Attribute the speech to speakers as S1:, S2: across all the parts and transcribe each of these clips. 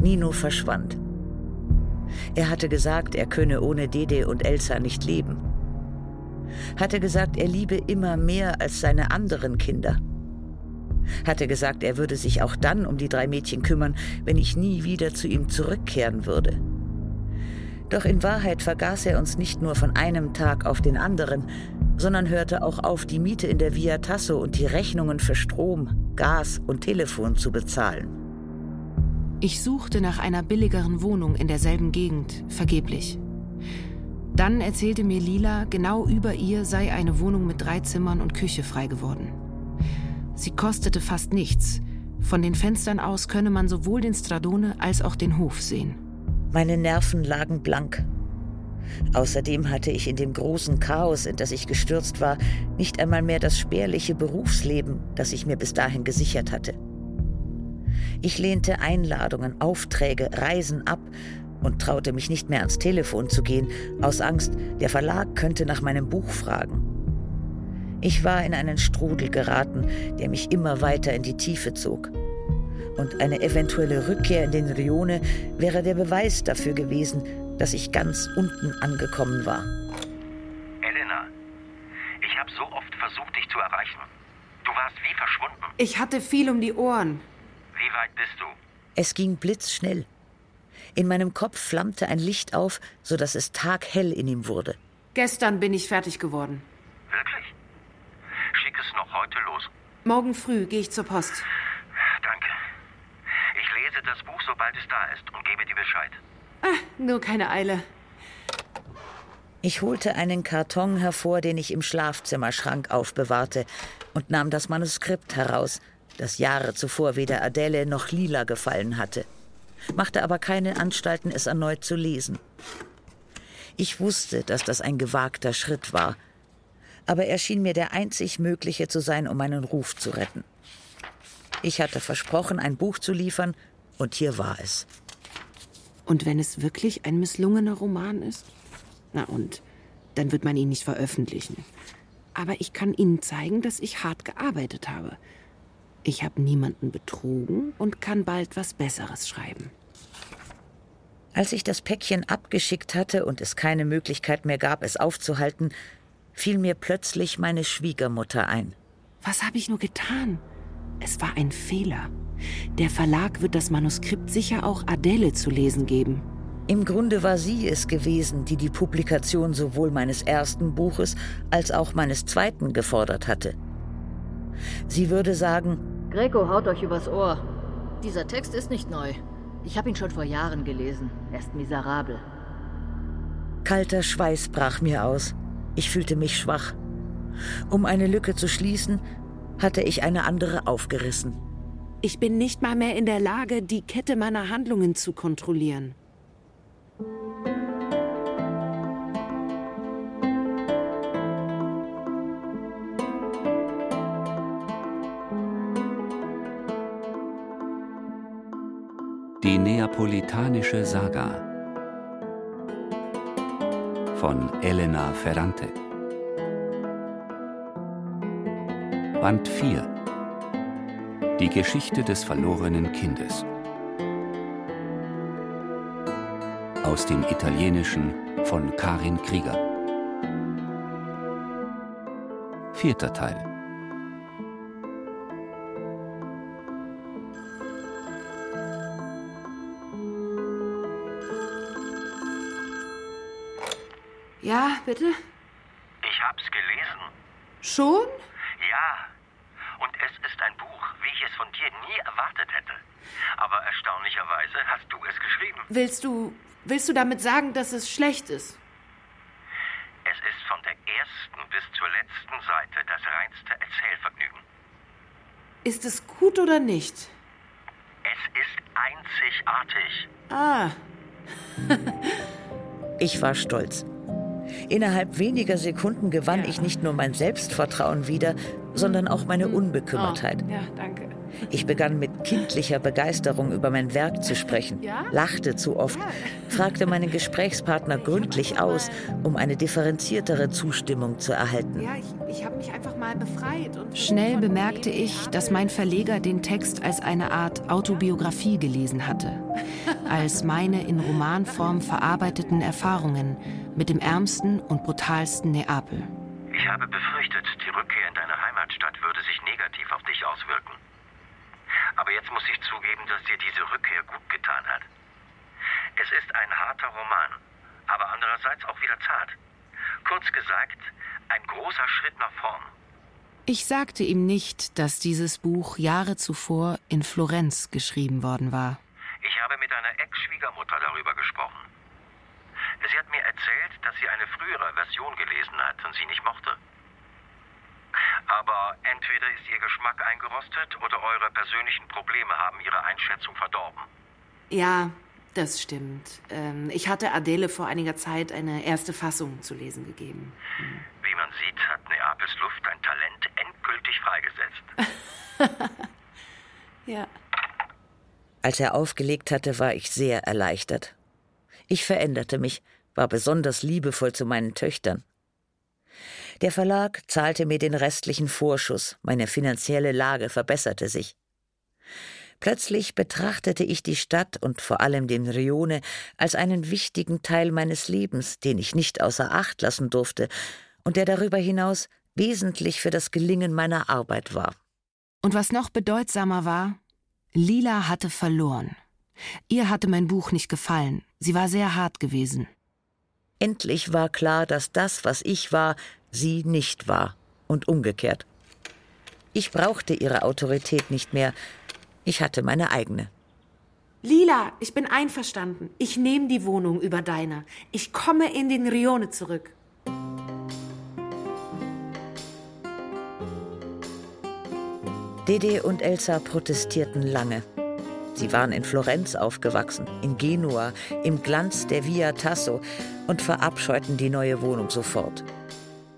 S1: Nino verschwand. Er hatte gesagt, er könne ohne Dede und Elsa nicht leben. Hatte gesagt, er liebe immer mehr als seine anderen Kinder. Hatte gesagt, er würde sich auch dann um die drei Mädchen kümmern, wenn ich nie wieder zu ihm zurückkehren würde. Doch in Wahrheit vergaß er uns nicht nur von einem Tag auf den anderen, sondern hörte auch auf, die Miete in der Via Tasso und die Rechnungen für Strom, Gas und Telefon zu bezahlen.
S2: Ich suchte nach einer billigeren Wohnung in derselben Gegend, vergeblich. Dann erzählte mir Lila, genau über ihr sei eine Wohnung mit drei Zimmern und Küche frei geworden. Sie kostete fast nichts. Von den Fenstern aus könne man sowohl den Stradone als auch den Hof sehen.
S1: Meine Nerven lagen blank. Außerdem hatte ich in dem großen Chaos, in das ich gestürzt war, nicht einmal mehr das spärliche Berufsleben, das ich mir bis dahin gesichert hatte. Ich lehnte Einladungen, Aufträge, Reisen ab und traute mich nicht mehr ans Telefon zu gehen, aus Angst, der Verlag könnte nach meinem Buch fragen. Ich war in einen Strudel geraten, der mich immer weiter in die Tiefe zog und eine eventuelle Rückkehr in den Rione wäre der Beweis dafür gewesen, dass ich ganz unten angekommen war.
S3: Elena, ich habe so oft versucht, dich zu erreichen. Du warst wie verschwunden.
S2: Ich hatte viel um die Ohren.
S3: Wie weit bist du?
S1: Es ging blitzschnell. In meinem Kopf flammte ein Licht auf, sodass es taghell in ihm wurde.
S2: Gestern bin ich fertig geworden.
S3: Wirklich? Schick es noch heute los.
S2: Morgen früh gehe ich zur Post
S3: lese das Buch, sobald es da ist und gebe dir Bescheid.
S2: Ah, nur keine Eile.
S1: Ich holte einen Karton hervor, den ich im Schlafzimmerschrank aufbewahrte, und nahm das Manuskript heraus, das Jahre zuvor weder Adele noch Lila gefallen hatte, machte aber keine Anstalten, es erneut zu lesen. Ich wusste, dass das ein gewagter Schritt war, aber er schien mir der einzig mögliche zu sein, um meinen Ruf zu retten. Ich hatte versprochen, ein Buch zu liefern, und hier war es.
S2: Und wenn es wirklich ein misslungener Roman ist? Na und, dann wird man ihn nicht veröffentlichen. Aber ich kann Ihnen zeigen, dass ich hart gearbeitet habe. Ich habe niemanden betrogen und kann bald was Besseres schreiben.
S1: Als ich das Päckchen abgeschickt hatte und es keine Möglichkeit mehr gab, es aufzuhalten, fiel mir plötzlich meine Schwiegermutter ein.
S2: Was habe ich nur getan? Es war ein Fehler. Der Verlag wird das Manuskript sicher auch Adele zu lesen geben.
S1: Im Grunde war sie es gewesen, die die Publikation sowohl meines ersten Buches als auch meines zweiten gefordert hatte. Sie würde sagen,
S4: Greco haut euch übers Ohr. Dieser Text ist nicht neu. Ich habe ihn schon vor Jahren gelesen. Er ist miserabel.
S1: Kalter Schweiß brach mir aus. Ich fühlte mich schwach. Um eine Lücke zu schließen, hatte ich eine andere aufgerissen.
S2: Ich bin nicht mal mehr in der Lage, die Kette meiner Handlungen zu kontrollieren.
S5: Neapolitanische Saga von Elena Ferrante Band 4 die Geschichte des verlorenen Kindes. Aus dem Italienischen von Karin Krieger. Vierter Teil.
S2: Bitte?
S3: Ich hab's gelesen.
S2: Schon?
S3: Ja. Und es ist ein Buch, wie ich es von dir nie erwartet hätte. Aber erstaunlicherweise hast du es geschrieben.
S2: Willst du. Willst du damit sagen, dass es schlecht ist?
S3: Es ist von der ersten bis zur letzten Seite das reinste Erzählvergnügen.
S2: Ist es gut oder nicht?
S3: Es ist einzigartig.
S2: Ah.
S1: ich war stolz. Innerhalb weniger Sekunden gewann ich nicht nur mein Selbstvertrauen wieder, sondern auch meine Unbekümmertheit.
S2: Oh, ja, danke.
S1: Ich begann mit kindlicher Begeisterung über mein Werk zu sprechen, lachte zu oft, fragte meinen Gesprächspartner gründlich aus, um eine differenziertere Zustimmung zu erhalten.
S2: Ja, ich, ich habe mich einfach mal befreit. Schnell bemerkte ich, dass mein Verleger den Text als eine Art Autobiografie gelesen hatte, als meine in Romanform verarbeiteten Erfahrungen mit dem ärmsten und brutalsten Neapel.
S3: Ich habe befürchtet, die Rückkehr in deine Heimatstadt würde sich negativ auf dich auswirken. Aber jetzt muss ich zugeben, dass dir diese Rückkehr gut getan hat. Es ist ein harter Roman, aber andererseits auch wieder zart. Kurz gesagt, ein großer Schritt nach vorn.
S2: Ich sagte ihm nicht, dass dieses Buch Jahre zuvor in Florenz geschrieben worden war.
S3: Ich habe mit deiner Ex-Schwiegermutter darüber gesprochen. Sie hat mir erzählt, dass sie eine frühere Version gelesen hat und sie nicht mochte. Aber entweder ist ihr Geschmack eingerostet oder eure persönlichen Probleme haben ihre Einschätzung verdorben.
S2: Ja, das stimmt. Ähm, ich hatte Adele vor einiger Zeit eine erste Fassung zu lesen gegeben.
S3: Hm. Wie man sieht, hat Neapels Luft ein Talent endgültig freigesetzt.
S2: ja.
S1: Als er aufgelegt hatte, war ich sehr erleichtert. Ich veränderte mich, war besonders liebevoll zu meinen Töchtern. Der Verlag zahlte mir den restlichen Vorschuss, meine finanzielle Lage verbesserte sich. Plötzlich betrachtete ich die Stadt und vor allem den Rione als einen wichtigen Teil meines Lebens, den ich nicht außer Acht lassen durfte und der darüber hinaus wesentlich für das Gelingen meiner Arbeit war.
S2: Und was noch bedeutsamer war, Lila hatte verloren. Ihr hatte mein Buch nicht gefallen, sie war sehr hart gewesen.
S1: Endlich war klar, dass das, was ich war, sie nicht war und umgekehrt. Ich brauchte ihre Autorität nicht mehr, ich hatte meine eigene.
S2: Lila, ich bin einverstanden. Ich nehme die Wohnung über deine. Ich komme in den Rione zurück.
S1: Dede und Elsa protestierten lange. Sie waren in Florenz aufgewachsen, in Genua, im Glanz der Via Tasso und verabscheuten die neue Wohnung sofort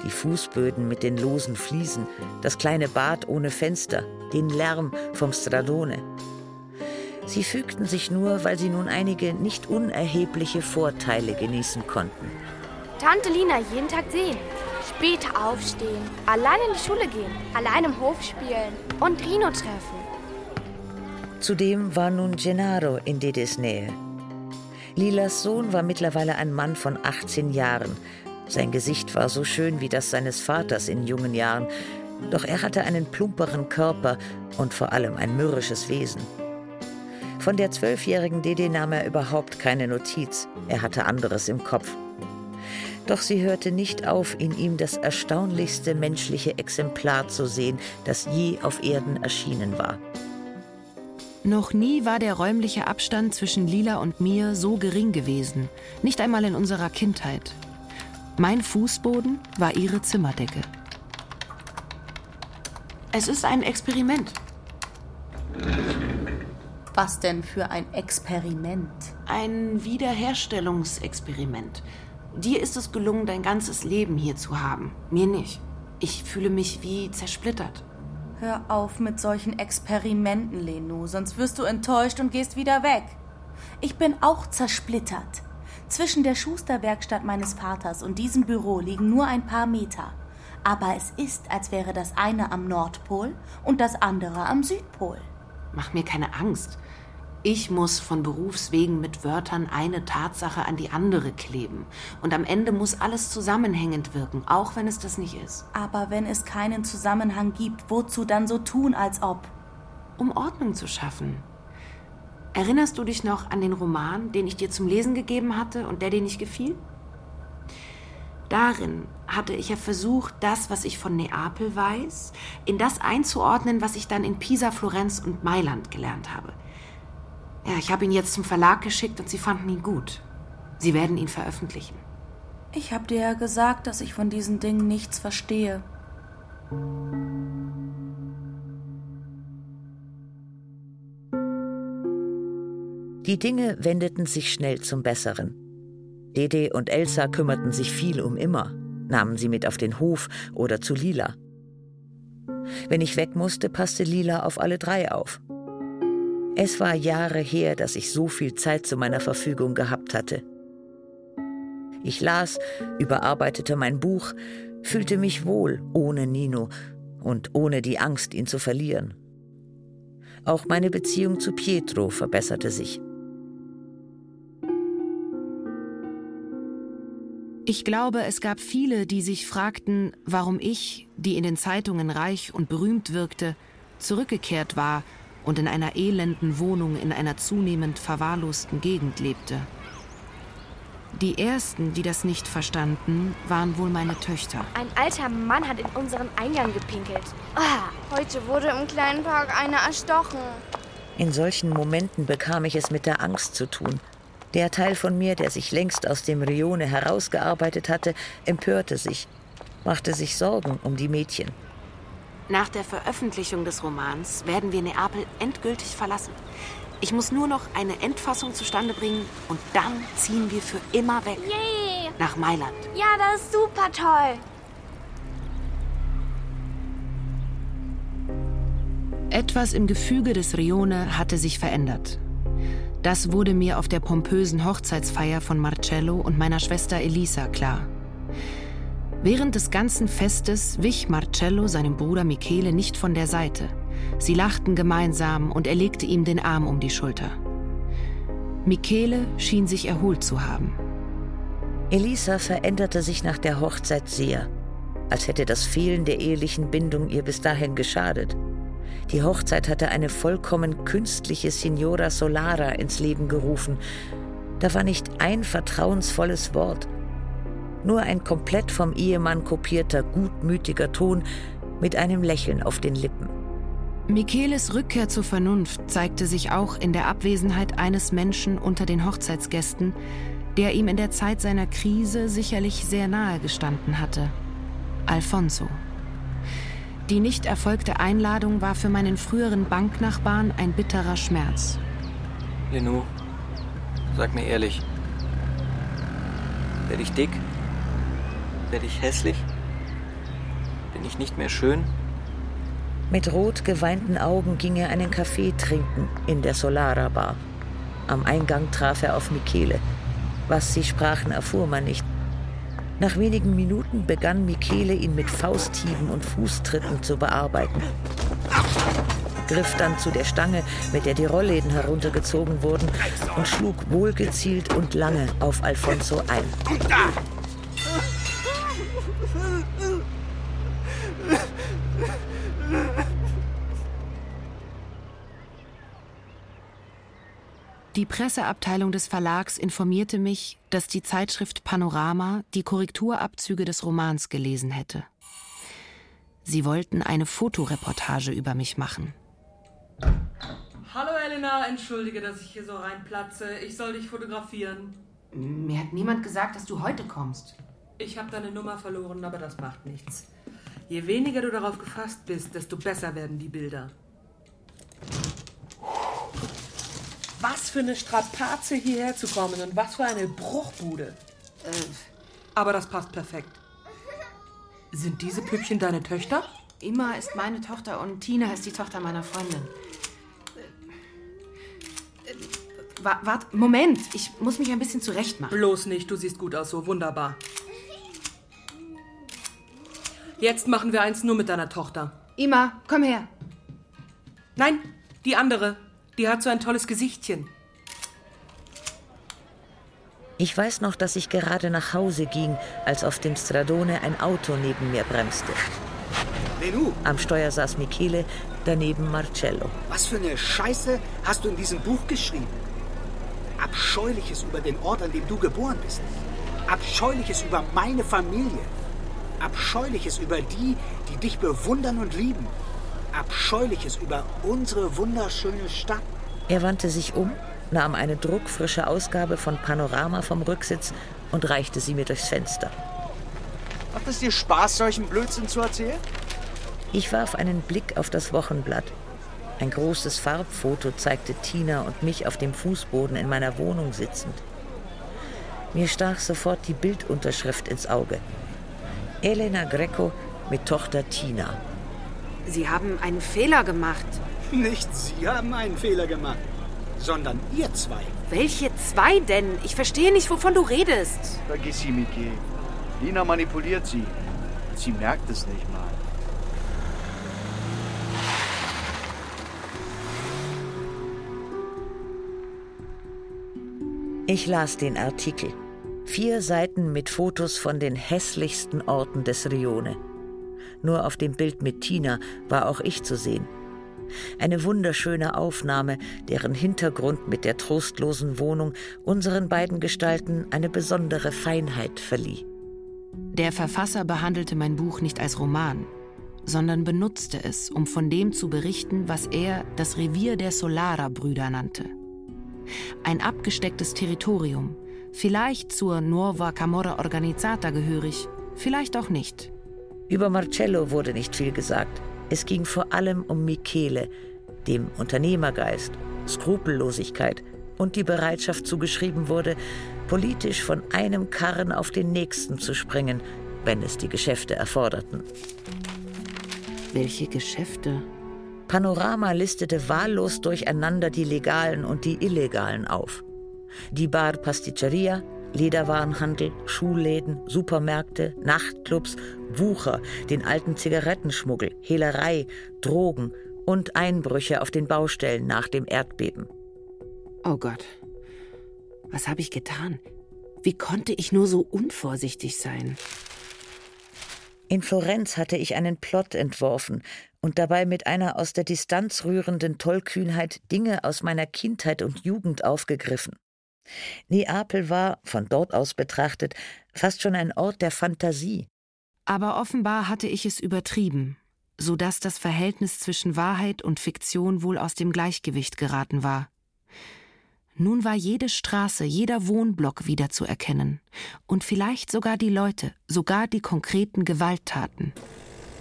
S1: die Fußböden mit den losen Fliesen, das kleine Bad ohne Fenster, den Lärm vom Stradone. Sie fügten sich nur, weil sie nun einige nicht unerhebliche Vorteile genießen konnten.
S6: Tante Lina jeden Tag sehen, später aufstehen, allein in die Schule gehen, allein im Hof spielen und Rino treffen.
S1: Zudem war nun Gennaro in Dedes Nähe. Lilas Sohn war mittlerweile ein Mann von 18 Jahren, sein Gesicht war so schön wie das seines Vaters in jungen Jahren, doch er hatte einen plumperen Körper und vor allem ein mürrisches Wesen. Von der zwölfjährigen Dede nahm er überhaupt keine Notiz, er hatte anderes im Kopf. Doch sie hörte nicht auf, in ihm das erstaunlichste menschliche Exemplar zu sehen, das je auf Erden erschienen war.
S2: Noch nie war der räumliche Abstand zwischen Lila und mir so gering gewesen, nicht einmal in unserer Kindheit. Mein Fußboden war ihre Zimmerdecke. Es ist ein Experiment.
S7: Was denn für ein Experiment?
S2: Ein Wiederherstellungsexperiment. Dir ist es gelungen, dein ganzes Leben hier zu haben. Mir nicht. Ich fühle mich wie zersplittert.
S7: Hör auf mit solchen Experimenten, Leno, sonst wirst du enttäuscht und gehst wieder weg. Ich bin auch zersplittert. Zwischen der Schusterwerkstatt meines Vaters und diesem Büro liegen nur ein paar Meter. Aber es ist, als wäre das eine am Nordpol und das andere am Südpol.
S2: Mach mir keine Angst. Ich muss von Berufswegen mit Wörtern eine Tatsache an die andere kleben. Und am Ende muss alles zusammenhängend wirken, auch wenn es das nicht ist.
S7: Aber wenn es keinen Zusammenhang gibt, wozu dann so tun, als ob?
S2: Um Ordnung zu schaffen. Erinnerst du dich noch an den Roman, den ich dir zum Lesen gegeben hatte und der dir nicht gefiel? Darin hatte ich ja versucht, das, was ich von Neapel weiß, in das einzuordnen, was ich dann in Pisa, Florenz und Mailand gelernt habe. Ja, ich habe ihn jetzt zum Verlag geschickt und sie fanden ihn gut. Sie werden ihn veröffentlichen.
S7: Ich habe dir ja gesagt, dass ich von diesen Dingen nichts verstehe.
S1: Die Dinge wendeten sich schnell zum Besseren. Dede und Elsa kümmerten sich viel um immer, nahmen sie mit auf den Hof oder zu Lila. Wenn ich weg musste, passte Lila auf alle drei auf. Es war Jahre her, dass ich so viel Zeit zu meiner Verfügung gehabt hatte. Ich las, überarbeitete mein Buch, fühlte mich wohl ohne Nino und ohne die Angst, ihn zu verlieren. Auch meine Beziehung zu Pietro verbesserte sich.
S2: Ich glaube, es gab viele, die sich fragten, warum ich, die in den Zeitungen reich und berühmt wirkte, zurückgekehrt war und in einer elenden Wohnung in einer zunehmend verwahrlosten Gegend lebte. Die ersten, die das nicht verstanden, waren wohl meine Töchter.
S6: Ein alter Mann hat in unseren Eingang gepinkelt. Ah, heute wurde im kleinen Park einer erstochen.
S1: In solchen Momenten bekam ich es mit der Angst zu tun, der Teil von mir, der sich längst aus dem Rione herausgearbeitet hatte, empörte sich, machte sich Sorgen um die Mädchen.
S2: Nach der Veröffentlichung des Romans werden wir Neapel endgültig verlassen. Ich muss nur noch eine Endfassung zustande bringen und dann ziehen wir für immer weg.
S6: Yay!
S2: Nach Mailand.
S6: Ja, das ist super toll.
S2: Etwas im Gefüge des Rione hatte sich verändert. Das wurde mir auf der pompösen Hochzeitsfeier von Marcello und meiner Schwester Elisa klar. Während des ganzen Festes wich Marcello seinem Bruder Michele nicht von der Seite. Sie lachten gemeinsam und er legte ihm den Arm um die Schulter. Michele schien sich erholt zu haben.
S1: Elisa veränderte sich nach der Hochzeit sehr, als hätte das Fehlen der ehelichen Bindung ihr bis dahin geschadet. Die Hochzeit hatte eine vollkommen künstliche Signora Solara ins Leben gerufen. Da war nicht ein vertrauensvolles Wort, nur ein komplett vom Ehemann kopierter, gutmütiger Ton mit einem Lächeln auf den Lippen.
S2: Micheles Rückkehr zur Vernunft zeigte sich auch in der Abwesenheit eines Menschen unter den Hochzeitsgästen, der ihm in der Zeit seiner Krise sicherlich sehr nahe gestanden hatte. Alfonso. Die nicht erfolgte Einladung war für meinen früheren Banknachbarn ein bitterer Schmerz.
S8: Lenou, sag mir ehrlich, werde ich dick? Werde ich hässlich? Bin ich nicht mehr schön?
S1: Mit rot geweinten Augen ging er einen Kaffee trinken in der Solara Bar. Am Eingang traf er auf Michele. Was sie sprachen, erfuhr man nicht. Nach wenigen Minuten begann Michele ihn mit Fausthieben und Fußtritten zu bearbeiten. Griff dann zu der Stange, mit der die Rollläden heruntergezogen wurden, und schlug wohlgezielt und lange auf Alfonso ein.
S2: Die Presseabteilung des Verlags informierte mich, dass die Zeitschrift Panorama die Korrekturabzüge des Romans gelesen hätte. Sie wollten eine Fotoreportage über mich machen.
S9: Hallo Elena, entschuldige, dass ich hier so reinplatze. Ich soll dich fotografieren.
S2: Mir hat niemand gesagt, dass du heute kommst.
S9: Ich habe deine Nummer verloren, aber das macht nichts. Je weniger du darauf gefasst bist, desto besser werden die Bilder. Was für eine Strapaze hierher zu kommen und was für eine Bruchbude. Äh. Aber das passt perfekt. Sind diese Püppchen deine Töchter?
S2: Ima ist meine Tochter und Tina ist die Tochter meiner Freundin. Äh, Warte, Moment, ich muss mich ein bisschen zurechtmachen.
S9: Bloß nicht, du siehst gut aus, so wunderbar. Jetzt machen wir eins nur mit deiner Tochter.
S2: Ima, komm her.
S9: Nein, die andere. Die hat so ein tolles Gesichtchen.
S1: Ich weiß noch, dass ich gerade nach Hause ging, als auf dem Stradone ein Auto neben mir bremste.
S10: Lenou!
S1: Am Steuer saß Michele, daneben Marcello.
S10: Was für eine Scheiße hast du in diesem Buch geschrieben? Abscheuliches über den Ort, an dem du geboren bist. Abscheuliches über meine Familie. Abscheuliches über die, die dich bewundern und lieben. Abscheuliches über unsere wunderschöne Stadt.
S1: Er wandte sich um, nahm eine druckfrische Ausgabe von Panorama vom Rücksitz und reichte sie mir durchs Fenster.
S10: Macht es dir Spaß, solchen Blödsinn zu erzählen?
S1: Ich warf einen Blick auf das Wochenblatt. Ein großes Farbfoto zeigte Tina und mich auf dem Fußboden in meiner Wohnung sitzend. Mir stach sofort die Bildunterschrift ins Auge. Elena Greco mit Tochter Tina.
S2: Sie haben einen Fehler gemacht.
S10: Nicht Sie haben einen Fehler gemacht, sondern ihr zwei.
S2: Welche zwei denn? Ich verstehe nicht, wovon du redest.
S11: Vergiss sie, Miki. Lina manipuliert sie. Sie merkt es nicht mal.
S1: Ich las den Artikel. Vier Seiten mit Fotos von den hässlichsten Orten des Rione. Nur auf dem Bild mit Tina war auch ich zu sehen. Eine wunderschöne Aufnahme, deren Hintergrund mit der trostlosen Wohnung unseren beiden Gestalten eine besondere Feinheit verlieh.
S2: Der Verfasser behandelte mein Buch nicht als Roman, sondern benutzte es, um von dem zu berichten, was er das Revier der Solara-Brüder nannte ein abgestecktes Territorium, vielleicht zur Nuova Camorra Organizzata gehörig, vielleicht auch nicht.
S1: Über Marcello wurde nicht viel gesagt. Es ging vor allem um Michele, dem Unternehmergeist, Skrupellosigkeit und die Bereitschaft zugeschrieben wurde, politisch von einem Karren auf den nächsten zu springen, wenn es die Geschäfte erforderten.
S2: Welche Geschäfte?
S1: Panorama listete wahllos durcheinander die legalen und die illegalen auf. Die Bar Pasticceria, Lederwarenhandel, Schulläden, Supermärkte, Nachtclubs, Wucher, den alten Zigarettenschmuggel, Hehlerei, Drogen und Einbrüche auf den Baustellen nach dem Erdbeben.
S2: Oh Gott, was habe ich getan? Wie konnte ich nur so unvorsichtig sein?
S1: In Florenz hatte ich einen Plot entworfen, und dabei mit einer aus der Distanz rührenden Tollkühnheit Dinge aus meiner Kindheit und Jugend aufgegriffen. Neapel war, von dort aus betrachtet, fast schon ein Ort der Fantasie.
S2: Aber offenbar hatte ich es übertrieben, so dass das Verhältnis zwischen Wahrheit und Fiktion wohl aus dem Gleichgewicht geraten war. Nun war jede Straße, jeder Wohnblock wiederzuerkennen und vielleicht sogar die Leute, sogar die konkreten Gewalttaten.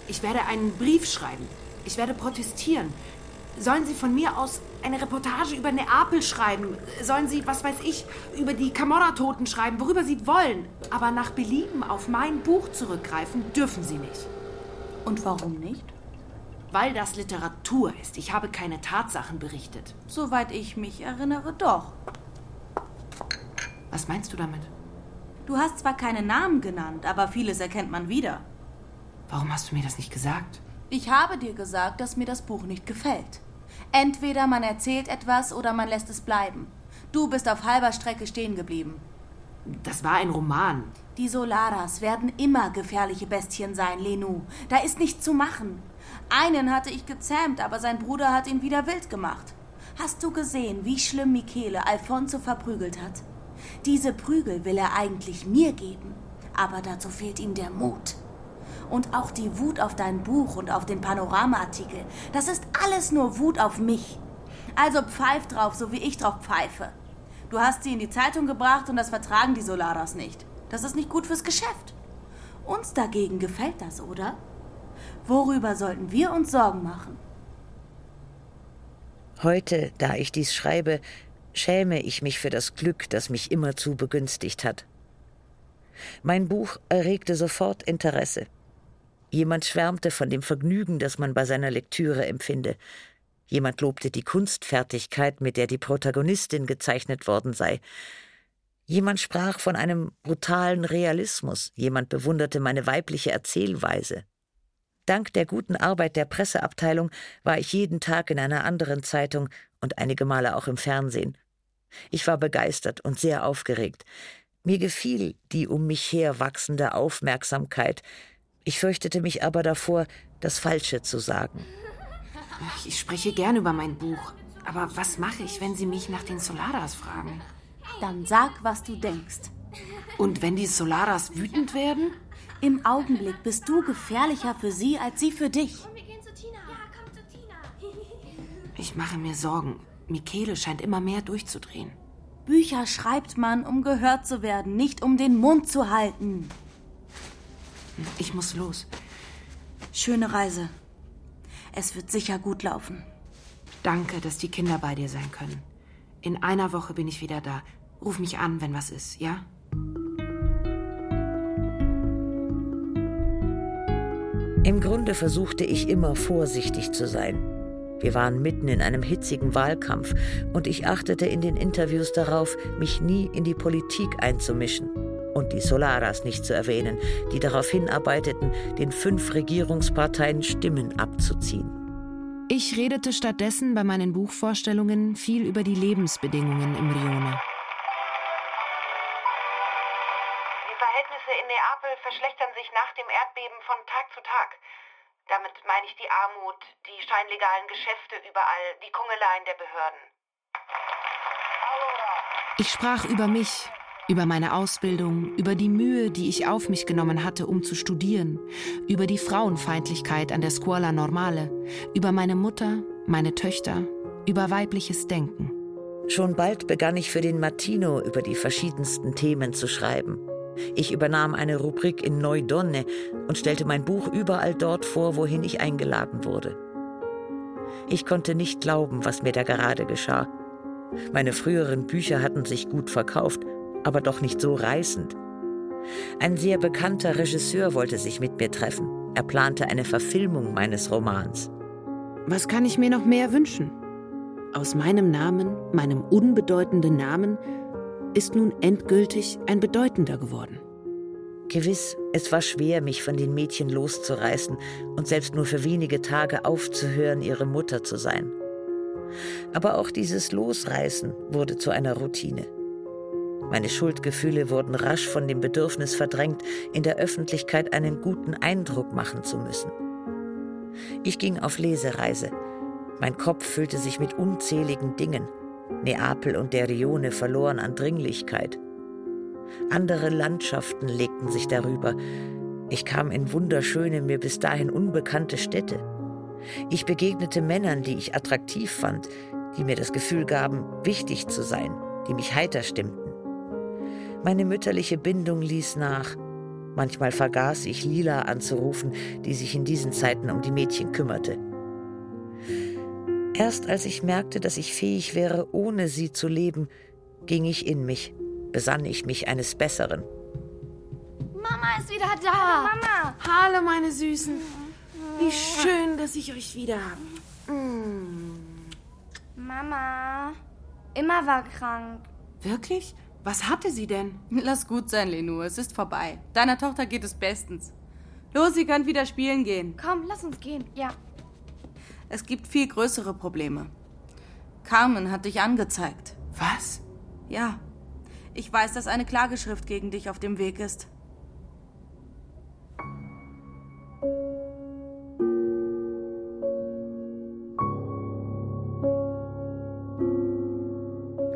S2: Ich werde einen Brief schreiben. Ich werde protestieren. Sollen Sie von mir aus eine Reportage über Neapel schreiben? Sollen Sie, was weiß ich, über die Camorra-Toten schreiben, worüber Sie wollen? Aber nach Belieben auf mein Buch zurückgreifen dürfen Sie nicht.
S7: Und warum nicht?
S2: Weil das Literatur ist. Ich habe keine Tatsachen berichtet.
S7: Soweit ich mich erinnere, doch.
S2: Was meinst du damit?
S7: Du hast zwar keine Namen genannt, aber vieles erkennt man wieder.
S2: Warum hast du mir das nicht gesagt?
S7: Ich habe dir gesagt, dass mir das Buch nicht gefällt. Entweder man erzählt etwas oder man lässt es bleiben. Du bist auf halber Strecke stehen geblieben.
S2: Das war ein Roman.
S7: Die Solaras werden immer gefährliche Bestien sein, Lenu. Da ist nichts zu machen. Einen hatte ich gezähmt, aber sein Bruder hat ihn wieder wild gemacht. Hast du gesehen, wie schlimm Michele Alfonso verprügelt hat? Diese Prügel will er eigentlich mir geben, aber dazu fehlt ihm der Mut und auch die Wut auf dein Buch und auf den Panoramaartikel. Das ist alles nur Wut auf mich. Also pfeif drauf, so wie ich drauf pfeife. Du hast sie in die Zeitung gebracht und das vertragen die Solaras nicht. Das ist nicht gut fürs Geschäft. Uns dagegen gefällt das, oder? Worüber sollten wir uns Sorgen machen?
S1: Heute, da ich dies schreibe, schäme ich mich für das Glück, das mich immerzu begünstigt hat. Mein Buch erregte sofort Interesse. Jemand schwärmte von dem Vergnügen, das man bei seiner Lektüre empfinde. Jemand lobte die Kunstfertigkeit, mit der die Protagonistin gezeichnet worden sei. Jemand sprach von einem brutalen Realismus, jemand bewunderte meine weibliche Erzählweise. Dank der guten Arbeit der Presseabteilung war ich jeden Tag in einer anderen Zeitung und einige Male auch im Fernsehen. Ich war begeistert und sehr aufgeregt. Mir gefiel die um mich her wachsende Aufmerksamkeit, ich fürchtete mich aber davor, das Falsche zu sagen.
S2: Ich spreche gern über mein Buch. Aber was mache ich, wenn Sie mich nach den Solaras fragen?
S7: Dann sag, was du denkst.
S2: Und wenn die Solaras wütend werden?
S7: Im Augenblick bist du gefährlicher für sie als sie für dich.
S2: Ich mache mir Sorgen. Michele scheint immer mehr durchzudrehen.
S7: Bücher schreibt man, um gehört zu werden, nicht um den Mund zu halten.
S2: Ich muss los.
S7: Schöne Reise. Es wird sicher gut laufen.
S2: Danke, dass die Kinder bei dir sein können. In einer Woche bin ich wieder da. Ruf mich an, wenn was ist, ja?
S1: Im Grunde versuchte ich immer vorsichtig zu sein. Wir waren mitten in einem hitzigen Wahlkampf und ich achtete in den Interviews darauf, mich nie in die Politik einzumischen und die Solaras nicht zu erwähnen, die darauf hinarbeiteten, den fünf Regierungsparteien Stimmen abzuziehen.
S2: Ich redete stattdessen bei meinen Buchvorstellungen viel über die Lebensbedingungen im Rione.
S12: Die Verhältnisse in Neapel verschlechtern sich nach dem Erdbeben von Tag zu Tag. Damit meine ich die Armut, die scheinlegalen Geschäfte überall, die Kungeleien der Behörden.
S2: Ich sprach über mich, über meine Ausbildung, über die Mühe, die ich auf mich genommen hatte, um zu studieren, über die Frauenfeindlichkeit an der Scuola Normale, über meine Mutter, meine Töchter, über weibliches Denken.
S1: Schon bald begann ich für den Mattino über die verschiedensten Themen zu schreiben. Ich übernahm eine Rubrik in Neudonne und stellte mein Buch überall dort vor, wohin ich eingeladen wurde. Ich konnte nicht glauben, was mir da gerade geschah. Meine früheren Bücher hatten sich gut verkauft, aber doch nicht so reißend. Ein sehr bekannter Regisseur wollte sich mit mir treffen. Er plante eine Verfilmung meines Romans.
S2: Was kann ich mir noch mehr wünschen? Aus meinem Namen, meinem unbedeutenden Namen, ist nun endgültig ein bedeutender geworden.
S1: Gewiss, es war schwer, mich von den Mädchen loszureißen und selbst nur für wenige Tage aufzuhören, ihre Mutter zu sein. Aber auch dieses Losreißen wurde zu einer Routine. Meine Schuldgefühle wurden rasch von dem Bedürfnis verdrängt, in der Öffentlichkeit einen guten Eindruck machen zu müssen. Ich ging auf Lesereise. Mein Kopf füllte sich mit unzähligen Dingen. Neapel und der Rione verloren an Dringlichkeit. Andere Landschaften legten sich darüber. Ich kam in wunderschöne, mir bis dahin unbekannte Städte. Ich begegnete Männern, die ich attraktiv fand, die mir das Gefühl gaben, wichtig zu sein, die mich heiter stimmten. Meine mütterliche Bindung ließ nach. Manchmal vergaß ich Lila anzurufen, die sich in diesen Zeiten um die Mädchen kümmerte. Erst als ich merkte, dass ich fähig wäre, ohne sie zu leben, ging ich in mich, besann ich mich eines Besseren.
S6: Mama ist wieder da.
S13: Mama. Hallo, meine Süßen. Wie schön, dass ich euch wieder habe.
S6: Mama, Immer war krank.
S13: Wirklich? Was hatte sie denn?
S7: Lass gut sein, Lenu. Es ist vorbei. Deiner Tochter geht es bestens. Los, sie könnt wieder spielen gehen.
S6: Komm, lass uns gehen. Ja.
S7: Es gibt viel größere Probleme. Carmen hat dich angezeigt.
S13: Was?
S7: Ja. Ich weiß, dass eine Klageschrift gegen dich auf dem Weg ist.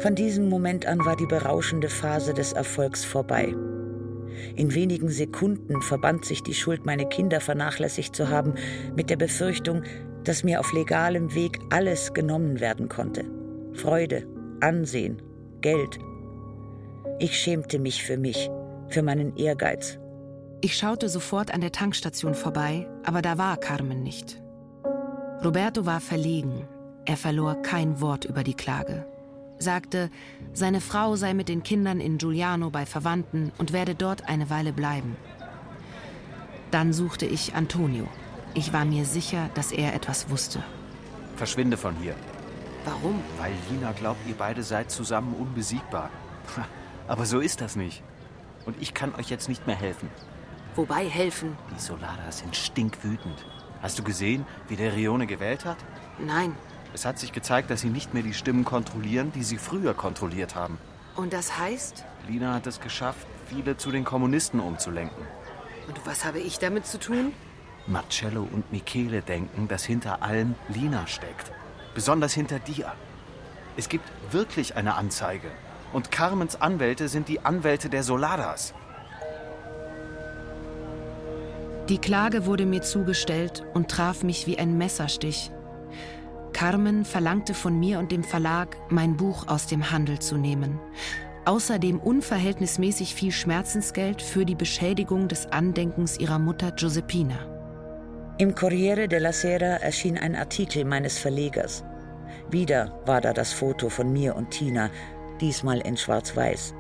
S1: Von diesem Moment an war die berauschende Phase des Erfolgs vorbei. In wenigen Sekunden verband sich die Schuld, meine Kinder vernachlässigt zu haben, mit der Befürchtung, dass mir auf legalem Weg alles genommen werden konnte. Freude, Ansehen, Geld. Ich schämte mich für mich, für meinen Ehrgeiz.
S2: Ich schaute sofort an der Tankstation vorbei, aber da war Carmen nicht. Roberto war verlegen. Er verlor kein Wort über die Klage sagte, seine Frau sei mit den Kindern in Giuliano bei Verwandten und werde dort eine Weile bleiben. Dann suchte ich Antonio. Ich war mir sicher, dass er etwas wusste.
S11: Verschwinde von hier.
S13: Warum?
S11: Weil Lina glaubt, ihr beide seid zusammen unbesiegbar. Aber so ist das nicht. Und ich kann euch jetzt nicht mehr helfen.
S13: Wobei helfen?
S11: Die Solaras sind stinkwütend. Hast du gesehen, wie der Rione gewählt hat?
S13: Nein.
S11: Es hat sich gezeigt, dass sie nicht mehr die Stimmen kontrollieren, die sie früher kontrolliert haben.
S13: Und das heißt?
S11: Lina hat es geschafft, viele zu den Kommunisten umzulenken.
S13: Und was habe ich damit zu tun?
S11: Marcello und Michele denken, dass hinter allem Lina steckt. Besonders hinter dir. Es gibt wirklich eine Anzeige. Und Carmens Anwälte sind die Anwälte der Soladas.
S2: Die Klage wurde mir zugestellt und traf mich wie ein Messerstich. Carmen verlangte von mir und dem Verlag, mein Buch aus dem Handel zu nehmen. Außerdem unverhältnismäßig viel Schmerzensgeld für die Beschädigung des Andenkens ihrer Mutter Giuseppina.
S1: Im Corriere della Sera erschien ein Artikel meines Verlegers. Wieder war da das Foto von mir und Tina, diesmal in Schwarz-Weiß.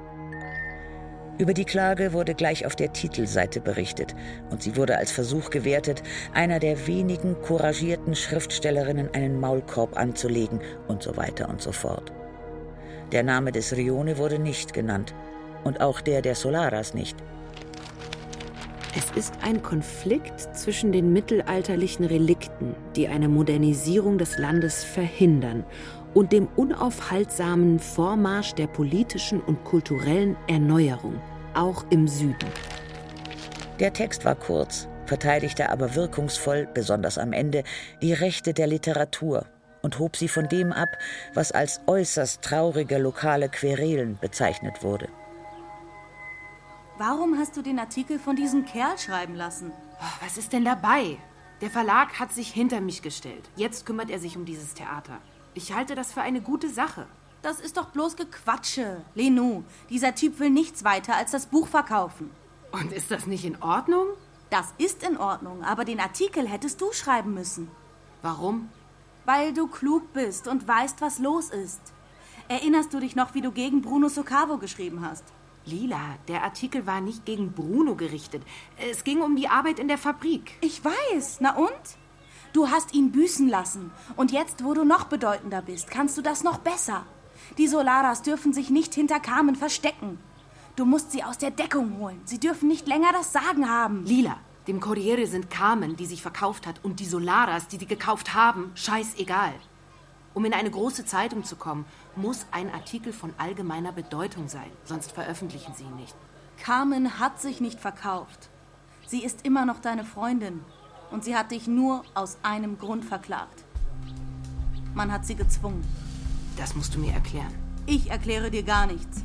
S1: Über die Klage wurde gleich auf der Titelseite berichtet und sie wurde als Versuch gewertet, einer der wenigen couragierten Schriftstellerinnen einen Maulkorb anzulegen und so weiter und so fort. Der Name des Rione wurde nicht genannt und auch der der Solaras nicht.
S2: Es ist ein Konflikt zwischen den mittelalterlichen Relikten, die eine Modernisierung des Landes verhindern, und dem unaufhaltsamen Vormarsch der politischen und kulturellen Erneuerung, auch im Süden.
S1: Der Text war kurz, verteidigte aber wirkungsvoll, besonders am Ende, die Rechte der Literatur und hob sie von dem ab, was als äußerst traurige lokale Querelen bezeichnet wurde.
S7: Warum hast du den Artikel von diesem Kerl schreiben lassen?
S2: Oh, was ist denn dabei? Der Verlag hat sich hinter mich gestellt. Jetzt kümmert er sich um dieses Theater. Ich halte das für eine gute Sache.
S7: Das ist doch bloß Gequatsche. Lenu, dieser Typ will nichts weiter als das Buch verkaufen.
S2: Und ist das nicht in Ordnung?
S7: Das ist in Ordnung, aber den Artikel hättest du schreiben müssen.
S2: Warum?
S7: Weil du klug bist und weißt, was los ist. Erinnerst du dich noch, wie du gegen Bruno Socavo geschrieben hast?
S2: Lila, der Artikel war nicht gegen Bruno gerichtet. Es ging um die Arbeit in der Fabrik.
S7: Ich weiß. Na und? Du hast ihn büßen lassen. Und jetzt, wo du noch bedeutender bist, kannst du das noch besser. Die Solaras dürfen sich nicht hinter Carmen verstecken. Du musst sie aus der Deckung holen. Sie dürfen nicht länger das Sagen haben.
S2: Lila, dem Corriere sind Carmen, die sich verkauft hat, und die Solaras, die sie gekauft haben, scheißegal. Um in eine große Zeitung zu kommen, muss ein Artikel von allgemeiner Bedeutung sein, sonst veröffentlichen sie ihn nicht.
S7: Carmen hat sich nicht verkauft. Sie ist immer noch deine Freundin und sie hat dich nur aus einem Grund verklagt. Man hat sie gezwungen.
S2: Das musst du mir erklären.
S7: Ich erkläre dir gar nichts.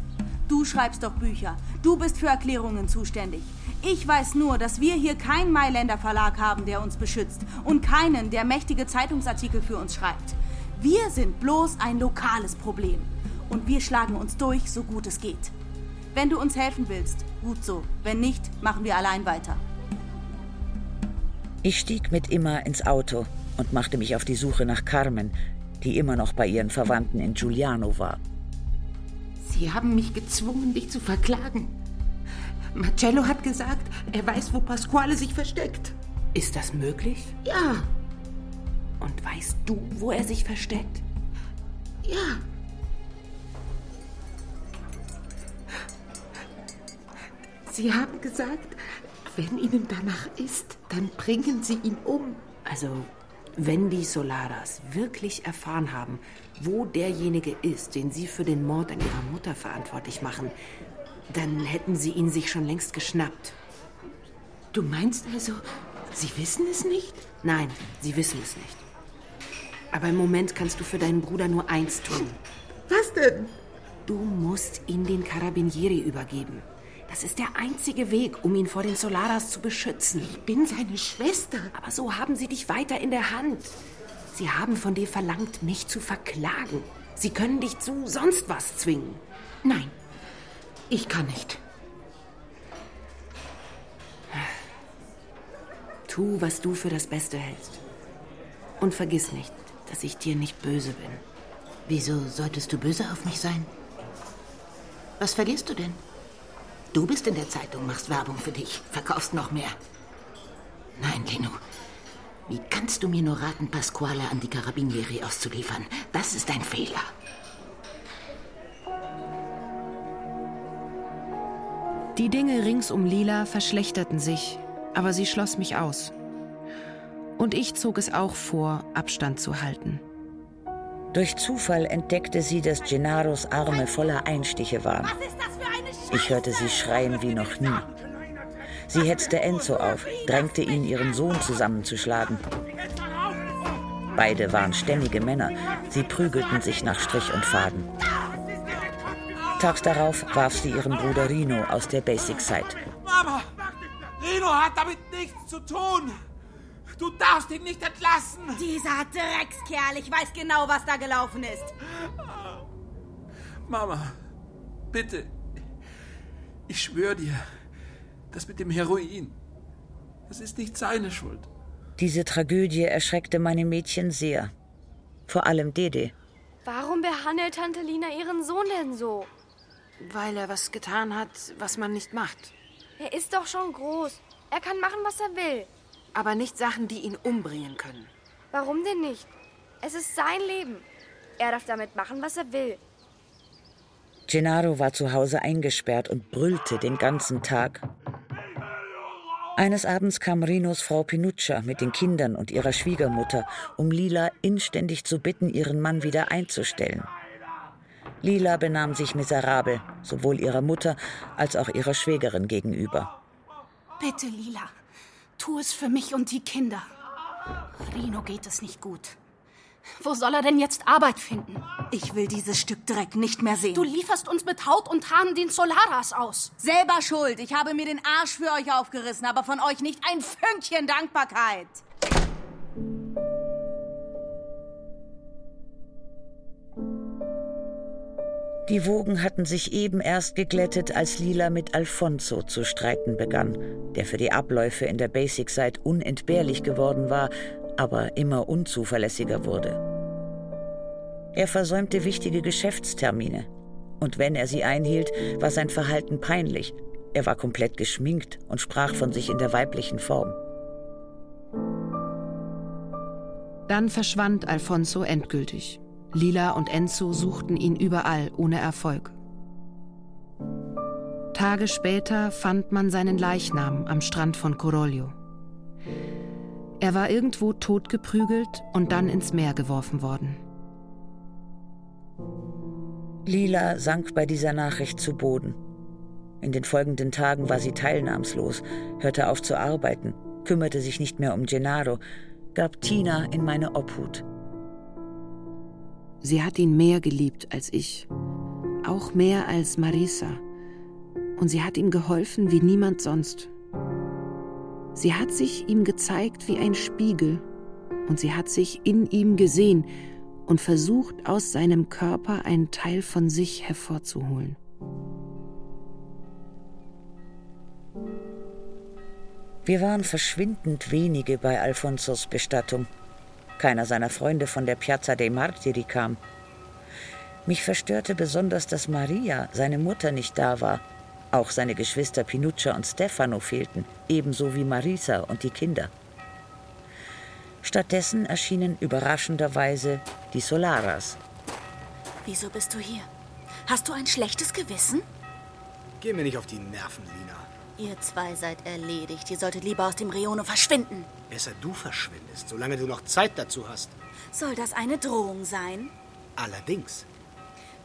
S7: Du schreibst doch Bücher. Du bist für Erklärungen zuständig. Ich weiß nur, dass wir hier keinen Mailänder Verlag haben, der uns beschützt und keinen, der mächtige Zeitungsartikel für uns schreibt. Wir sind bloß ein lokales Problem. Und wir schlagen uns durch, so gut es geht. Wenn du uns helfen willst, gut so. Wenn nicht, machen wir allein weiter.
S1: Ich stieg mit Imma ins Auto und machte mich auf die Suche nach Carmen, die immer noch bei ihren Verwandten in Giuliano war.
S13: Sie haben mich gezwungen, dich zu verklagen. Marcello hat gesagt, er weiß, wo Pasquale sich versteckt.
S2: Ist das möglich?
S13: Ja,
S2: und weißt du, wo er sich versteckt?
S13: Ja. Sie haben gesagt, wenn Ihnen danach ist, dann bringen Sie ihn um.
S2: Also, wenn die Solaras wirklich erfahren haben, wo derjenige ist, den Sie für den Mord an Ihrer Mutter verantwortlich machen, dann hätten Sie ihn sich schon längst geschnappt.
S13: Du meinst also, Sie wissen es nicht?
S2: Nein, Sie wissen es nicht. Aber im Moment kannst du für deinen Bruder nur eins tun.
S13: Was denn?
S2: Du musst ihn den Carabinieri übergeben. Das ist der einzige Weg, um ihn vor den Solaras zu beschützen.
S13: Ich bin seine Schwester.
S2: Aber so haben sie dich weiter in der Hand. Sie haben von dir verlangt, mich zu verklagen. Sie können dich zu sonst was zwingen.
S13: Nein, ich kann nicht.
S2: Tu, was du für das Beste hältst. Und vergiss nicht, dass ich dir nicht böse bin.
S14: Wieso solltest du böse auf mich sein? Was verlierst du denn? Du bist in der Zeitung, machst Werbung für dich, verkaufst noch mehr. Nein, Lino. Wie kannst du mir nur raten, Pasquale an die Carabinieri auszuliefern? Das ist ein Fehler.
S2: Die Dinge rings um Lila verschlechterten sich, aber sie schloss mich aus. Und ich zog es auch vor, Abstand zu halten.
S1: Durch Zufall entdeckte sie, dass Gennaros Arme voller Einstiche waren. Ich hörte sie schreien wie noch nie. Sie hetzte Enzo auf, drängte ihn, ihren Sohn zusammenzuschlagen. Beide waren stämmige Männer. Sie prügelten sich nach Strich und Faden. Tags darauf warf sie ihren Bruder Rino aus der Basic Site.
S15: Mama, Rino hat damit nichts zu tun. Du darfst ihn nicht entlassen!
S7: Dieser Dreckskerl, ich weiß genau, was da gelaufen ist.
S15: Mama, bitte. Ich schwöre dir, das mit dem Heroin, das ist nicht seine Schuld.
S1: Diese Tragödie erschreckte meine Mädchen sehr. Vor allem Dede.
S6: Warum behandelt Tante Lina ihren Sohn denn so?
S2: Weil er was getan hat, was man nicht macht.
S6: Er ist doch schon groß. Er kann machen, was er will.
S2: Aber nicht Sachen, die ihn umbringen können.
S6: Warum denn nicht? Es ist sein Leben. Er darf damit machen, was er will.
S1: Gennaro war zu Hause eingesperrt und brüllte den ganzen Tag. Eines Abends kam Rinos Frau Pinuccia mit den Kindern und ihrer Schwiegermutter, um Lila inständig zu bitten, ihren Mann wieder einzustellen. Lila benahm sich miserabel, sowohl ihrer Mutter als auch ihrer Schwägerin gegenüber.
S16: Bitte, Lila, tu es für mich und die Kinder. Rino geht es nicht gut. Wo soll er denn jetzt Arbeit finden?
S7: Ich will dieses Stück Dreck nicht mehr sehen.
S16: Du lieferst uns mit Haut und Haaren den Solaras aus.
S7: Selber schuld. Ich habe mir den Arsch für euch aufgerissen, aber von euch nicht ein Fünkchen Dankbarkeit.
S1: Die Wogen hatten sich eben erst geglättet, als Lila mit Alfonso zu streiten begann, der für die Abläufe in der Basic Site unentbehrlich geworden war, aber immer unzuverlässiger wurde. Er versäumte wichtige Geschäftstermine. Und wenn er sie einhielt, war sein Verhalten peinlich. Er war komplett geschminkt und sprach von sich in der weiblichen Form.
S2: Dann verschwand Alfonso endgültig. Lila und Enzo suchten ihn überall ohne Erfolg. Tage später fand man seinen Leichnam am Strand von Coroglio. Er war irgendwo totgeprügelt und dann ins Meer geworfen worden.
S1: Lila sank bei dieser Nachricht zu Boden. In den folgenden Tagen war sie teilnahmslos, hörte auf zu arbeiten, kümmerte sich nicht mehr um Gennaro, gab Tina in meine Obhut.
S2: Sie hat ihn mehr geliebt als ich, auch mehr als Marisa. Und sie hat ihm geholfen wie niemand sonst. Sie hat sich ihm gezeigt wie ein Spiegel und sie hat sich in ihm gesehen und versucht, aus seinem Körper einen Teil von sich hervorzuholen.
S1: Wir waren verschwindend wenige bei Alfonsos Bestattung. Keiner seiner Freunde von der Piazza dei Martiri kam. Mich verstörte besonders, dass Maria, seine Mutter, nicht da war auch seine Geschwister Pinuccia und Stefano fehlten, ebenso wie Marisa und die Kinder. Stattdessen erschienen überraschenderweise die Solaras.
S16: Wieso bist du hier? Hast du ein schlechtes Gewissen?
S10: Geh mir nicht auf die Nerven, Lina.
S16: Ihr zwei seid erledigt. Ihr solltet lieber aus dem Reone verschwinden.
S10: Besser du verschwindest, solange du noch Zeit dazu hast.
S16: Soll das eine Drohung sein?
S10: Allerdings.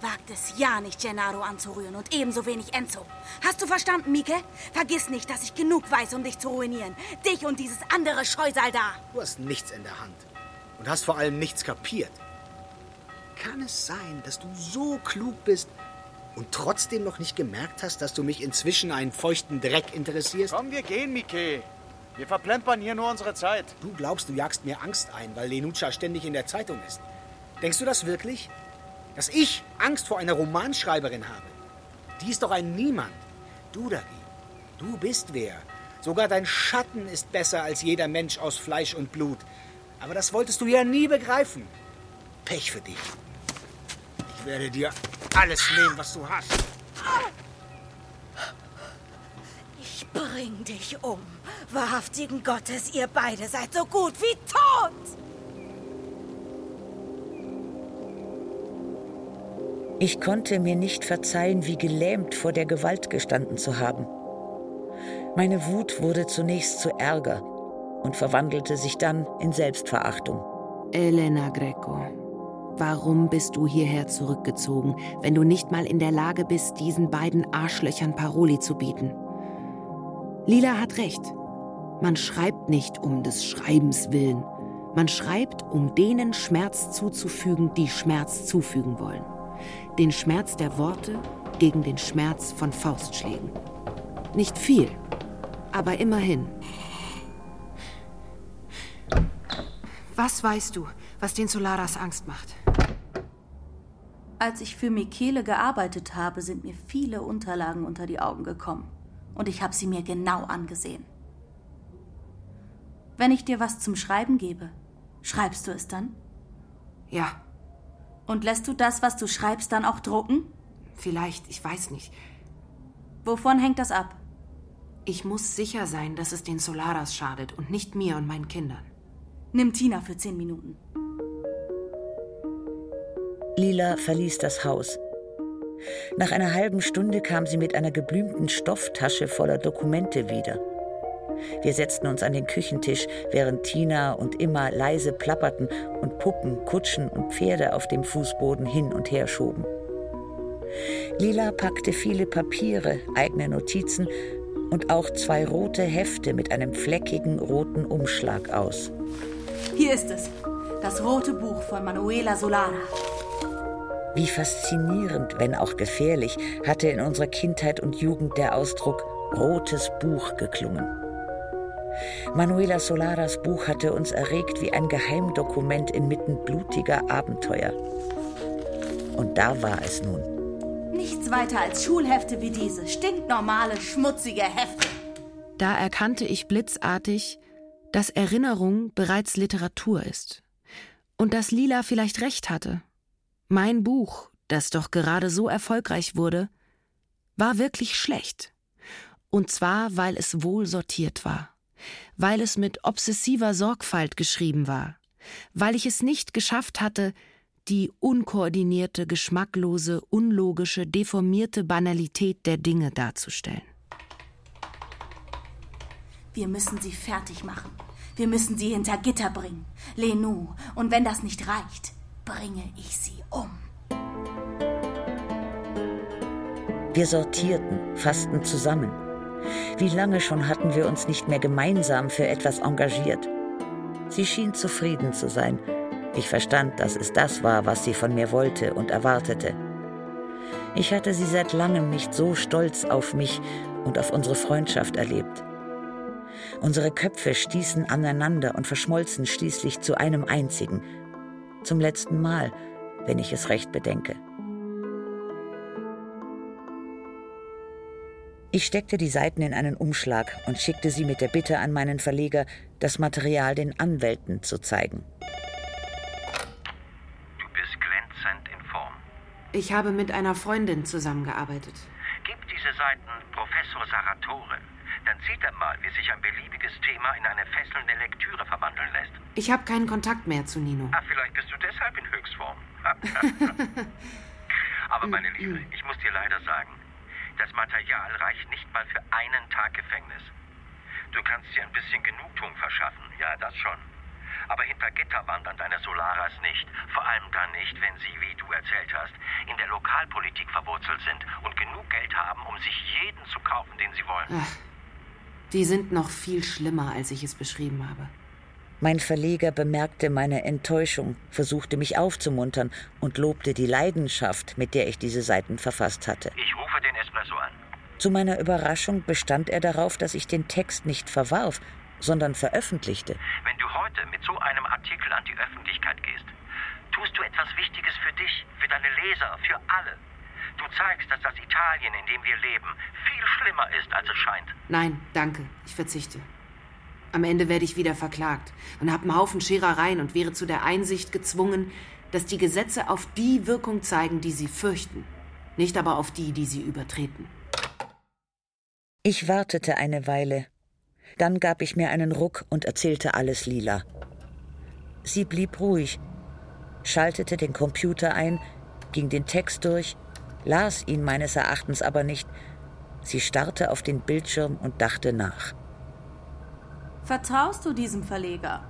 S16: Wagt es ja nicht, Gennaro anzurühren und ebenso wenig Enzo. Hast du verstanden, Mike? Vergiss nicht, dass ich genug weiß, um dich zu ruinieren. Dich und dieses andere Scheusal da.
S10: Du hast nichts in der Hand. Und hast vor allem nichts kapiert. Kann es sein, dass du so klug bist und trotzdem noch nicht gemerkt hast, dass du mich inzwischen einen feuchten Dreck interessierst?
S11: Komm, wir gehen, Mike. Wir verplempern hier nur unsere Zeit.
S10: Du glaubst, du jagst mir Angst ein, weil Lenucha ständig in der Zeitung ist. Denkst du das wirklich? Dass ich Angst vor einer Romanschreiberin habe. Die ist doch ein Niemand. Du dagegen. Du bist wer. Sogar dein Schatten ist besser als jeder Mensch aus Fleisch und Blut. Aber das wolltest du ja nie begreifen. Pech für dich. Ich werde dir alles nehmen, was du hast.
S16: Ich bring dich um. Wahrhaftigen Gottes, ihr beide seid so gut wie tot.
S1: Ich konnte mir nicht verzeihen, wie gelähmt vor der Gewalt gestanden zu haben. Meine Wut wurde zunächst zu Ärger und verwandelte sich dann in Selbstverachtung.
S2: Elena Greco, warum bist du hierher zurückgezogen, wenn du nicht mal in der Lage bist, diesen beiden Arschlöchern Paroli zu bieten? Lila hat recht. Man schreibt nicht um des Schreibens willen. Man schreibt, um denen Schmerz zuzufügen, die Schmerz zufügen wollen den Schmerz der Worte gegen den Schmerz von Faustschlägen. Nicht viel, aber immerhin. Was weißt du, was den Solaras Angst macht?
S7: Als ich für Michele gearbeitet habe, sind mir viele Unterlagen unter die Augen gekommen. Und ich habe sie mir genau angesehen. Wenn ich dir was zum Schreiben gebe, schreibst du es dann?
S2: Ja.
S7: Und lässt du das, was du schreibst, dann auch drucken?
S2: Vielleicht, ich weiß nicht.
S7: Wovon hängt das ab?
S2: Ich muss sicher sein, dass es den Solaras schadet und nicht mir und meinen Kindern.
S7: Nimm Tina für zehn Minuten.
S1: Lila verließ das Haus. Nach einer halben Stunde kam sie mit einer geblümten Stofftasche voller Dokumente wieder. Wir setzten uns an den Küchentisch, während Tina und Immer leise plapperten und Puppen, Kutschen und Pferde auf dem Fußboden hin und her schoben. Lila packte viele Papiere, eigene Notizen und auch zwei rote Hefte mit einem fleckigen roten Umschlag aus.
S7: Hier ist es. Das rote Buch von Manuela Solara.
S1: Wie faszinierend, wenn auch gefährlich, hatte in unserer Kindheit und Jugend der Ausdruck rotes Buch geklungen. Manuela Solaras Buch hatte uns erregt wie ein Geheimdokument inmitten blutiger Abenteuer. Und da war es nun.
S7: Nichts weiter als Schulhefte wie diese, stinknormale, schmutzige Hefte.
S2: Da erkannte ich blitzartig, dass Erinnerung bereits Literatur ist. Und dass Lila vielleicht recht hatte. Mein Buch, das doch gerade so erfolgreich wurde, war wirklich schlecht. Und zwar, weil es wohl sortiert war, weil es mit obsessiver Sorgfalt geschrieben war, weil ich es nicht geschafft hatte, die unkoordinierte, geschmacklose, unlogische, deformierte Banalität der Dinge darzustellen.
S7: Wir müssen sie fertig machen. Wir müssen sie hinter Gitter bringen. Lenou. Und wenn das nicht reicht, bringe ich sie um.
S1: Wir sortierten, fassten zusammen. Wie lange schon hatten wir uns nicht mehr gemeinsam für etwas engagiert. Sie schien zufrieden zu sein. Ich verstand, dass es das war, was sie von mir wollte und erwartete. Ich hatte sie seit langem nicht so stolz auf mich und auf unsere Freundschaft erlebt. Unsere Köpfe stießen aneinander und verschmolzen schließlich zu einem einzigen, zum letzten Mal, wenn ich es recht bedenke. Ich steckte die Seiten in einen Umschlag und schickte sie mit der Bitte an meinen Verleger, das Material den Anwälten zu zeigen.
S3: Du bist glänzend in Form.
S2: Ich habe mit einer Freundin zusammengearbeitet.
S3: Gib diese Seiten Professor Saratore. Dann sieht er mal, wie sich ein beliebiges Thema in eine fesselnde Lektüre verwandeln lässt.
S2: Ich habe keinen Kontakt mehr zu Nino.
S3: Ah, vielleicht bist du deshalb in Höchstform. Aber meine Liebe, ich muss dir leider sagen, das Material reicht nicht mal für einen Tag Gefängnis. Du kannst dir ein bisschen Genugtuung verschaffen, ja, das schon. Aber hinter Gitter wandern deine Solaras nicht. Vor allem dann nicht, wenn sie, wie du erzählt hast, in der Lokalpolitik verwurzelt sind und genug Geld haben, um sich jeden zu kaufen, den sie wollen.
S2: Ach, die sind noch viel schlimmer, als ich es beschrieben habe.
S1: Mein Verleger bemerkte meine Enttäuschung, versuchte mich aufzumuntern und lobte die Leidenschaft, mit der ich diese Seiten verfasst hatte.
S3: Ich rufe den Espresso an.
S1: Zu meiner Überraschung bestand er darauf, dass ich den Text nicht verwarf, sondern veröffentlichte.
S3: Wenn du heute mit so einem Artikel an die Öffentlichkeit gehst, tust du etwas Wichtiges für dich, für deine Leser, für alle. Du zeigst, dass das Italien, in dem wir leben, viel schlimmer ist, als es scheint.
S2: Nein, danke, ich verzichte. Am Ende werde ich wieder verklagt und habe einen Haufen Scherereien und wäre zu der Einsicht gezwungen, dass die Gesetze auf die Wirkung zeigen, die sie fürchten, nicht aber auf die, die sie übertreten.
S1: Ich wartete eine Weile. Dann gab ich mir einen Ruck und erzählte alles Lila. Sie blieb ruhig, schaltete den Computer ein, ging den Text durch, las ihn meines Erachtens aber nicht. Sie starrte auf den Bildschirm und dachte nach.
S7: Vertraust du diesem Verleger?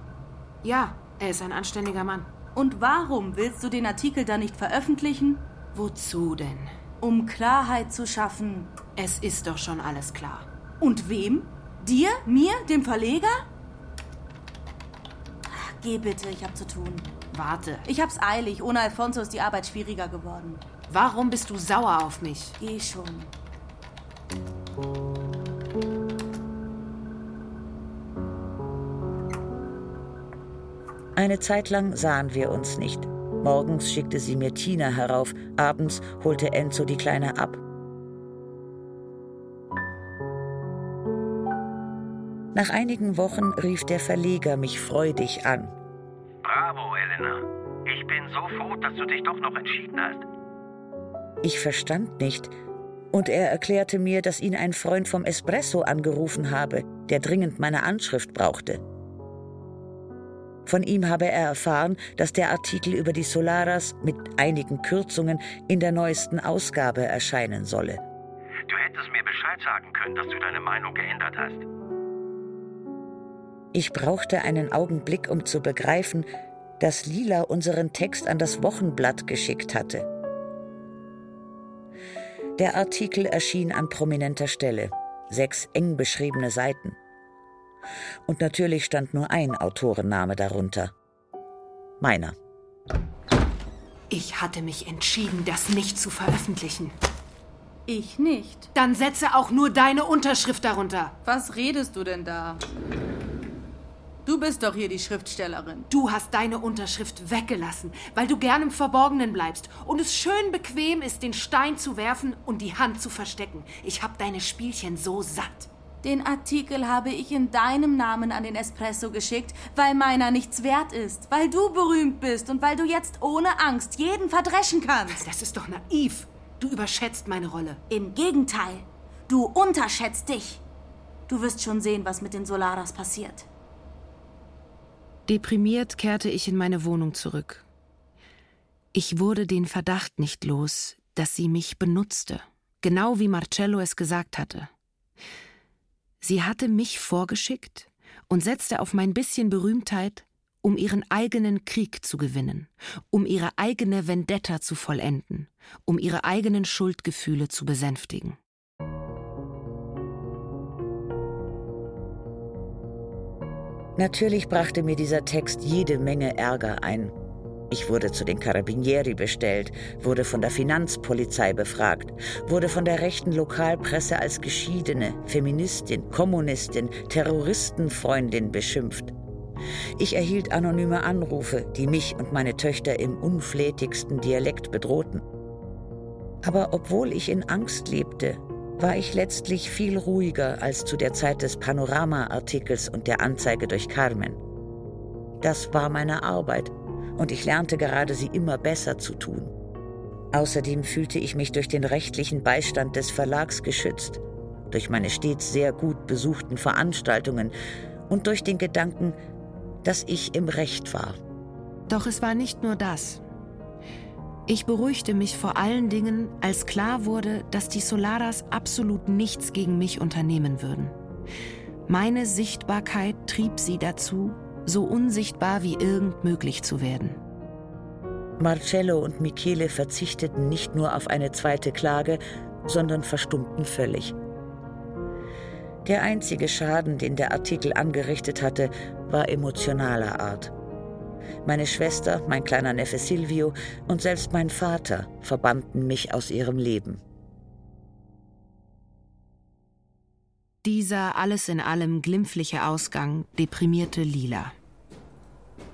S2: Ja, er ist ein anständiger Mann.
S7: Und warum willst du den Artikel dann nicht veröffentlichen?
S2: Wozu denn?
S7: Um Klarheit zu schaffen.
S2: Es ist doch schon alles klar.
S7: Und wem? Dir? Mir? Dem Verleger? Geh bitte, ich hab zu tun.
S2: Warte.
S7: Ich hab's eilig. Ohne Alfonso ist die Arbeit schwieriger geworden.
S2: Warum bist du sauer auf mich?
S7: Geh schon.
S1: Eine Zeit lang sahen wir uns nicht. Morgens schickte sie mir Tina herauf, abends holte Enzo die Kleine ab. Nach einigen Wochen rief der Verleger mich freudig an.
S3: Bravo, Elena. Ich bin so froh, dass du dich doch noch entschieden hast.
S1: Ich verstand nicht, und er erklärte mir, dass ihn ein Freund vom Espresso angerufen habe, der dringend meine Anschrift brauchte. Von ihm habe er erfahren, dass der Artikel über die Solaras mit einigen Kürzungen in der neuesten Ausgabe erscheinen solle.
S3: Du hättest mir Bescheid sagen können, dass du deine Meinung geändert hast.
S1: Ich brauchte einen Augenblick, um zu begreifen, dass Lila unseren Text an das Wochenblatt geschickt hatte. Der Artikel erschien an prominenter Stelle, sechs eng beschriebene Seiten. Und natürlich stand nur ein Autorenname darunter. Meiner.
S2: Ich hatte mich entschieden, das nicht zu veröffentlichen.
S7: Ich nicht.
S2: Dann setze auch nur deine Unterschrift darunter.
S7: Was redest du denn da? Du bist doch hier die Schriftstellerin.
S2: Du hast deine Unterschrift weggelassen, weil du gern im Verborgenen bleibst und es schön bequem ist, den Stein zu werfen und die Hand zu verstecken. Ich hab deine Spielchen so satt.
S7: Den Artikel habe ich in deinem Namen an den Espresso geschickt, weil meiner nichts wert ist, weil du berühmt bist und weil du jetzt ohne Angst jeden verdreschen kannst.
S2: Das ist doch naiv. Du überschätzt meine Rolle.
S7: Im Gegenteil, du unterschätzt dich. Du wirst schon sehen, was mit den Solaras passiert.
S2: Deprimiert kehrte ich in meine Wohnung zurück. Ich wurde den Verdacht nicht los, dass sie mich benutzte, genau wie Marcello es gesagt hatte. Sie hatte mich vorgeschickt und setzte auf mein bisschen Berühmtheit, um ihren eigenen Krieg zu gewinnen, um ihre eigene Vendetta zu vollenden, um ihre eigenen Schuldgefühle zu besänftigen.
S1: Natürlich brachte mir dieser Text jede Menge Ärger ein. Ich wurde zu den Carabinieri bestellt, wurde von der Finanzpolizei befragt, wurde von der rechten Lokalpresse als Geschiedene, Feministin, Kommunistin, Terroristenfreundin beschimpft. Ich erhielt anonyme Anrufe, die mich und meine Töchter im unflätigsten Dialekt bedrohten. Aber obwohl ich in Angst lebte, war ich letztlich viel ruhiger als zu der Zeit des Panorama-Artikels und der Anzeige durch Carmen. Das war meine Arbeit und ich lernte gerade, sie immer besser zu tun. Außerdem fühlte ich mich durch den rechtlichen Beistand des Verlags geschützt, durch meine stets sehr gut besuchten Veranstaltungen und durch den Gedanken, dass ich im Recht war.
S2: Doch es war nicht nur das. Ich beruhigte mich vor allen Dingen, als klar wurde, dass die Solaras absolut nichts gegen mich unternehmen würden. Meine Sichtbarkeit trieb sie dazu, so unsichtbar wie irgend möglich zu werden.
S1: Marcello und Michele verzichteten nicht nur auf eine zweite Klage, sondern verstummten völlig. Der einzige Schaden, den der Artikel angerichtet hatte, war emotionaler Art. Meine Schwester, mein kleiner Neffe Silvio und selbst mein Vater verbannten mich aus ihrem Leben.
S2: Dieser alles in allem glimpfliche Ausgang deprimierte Lila.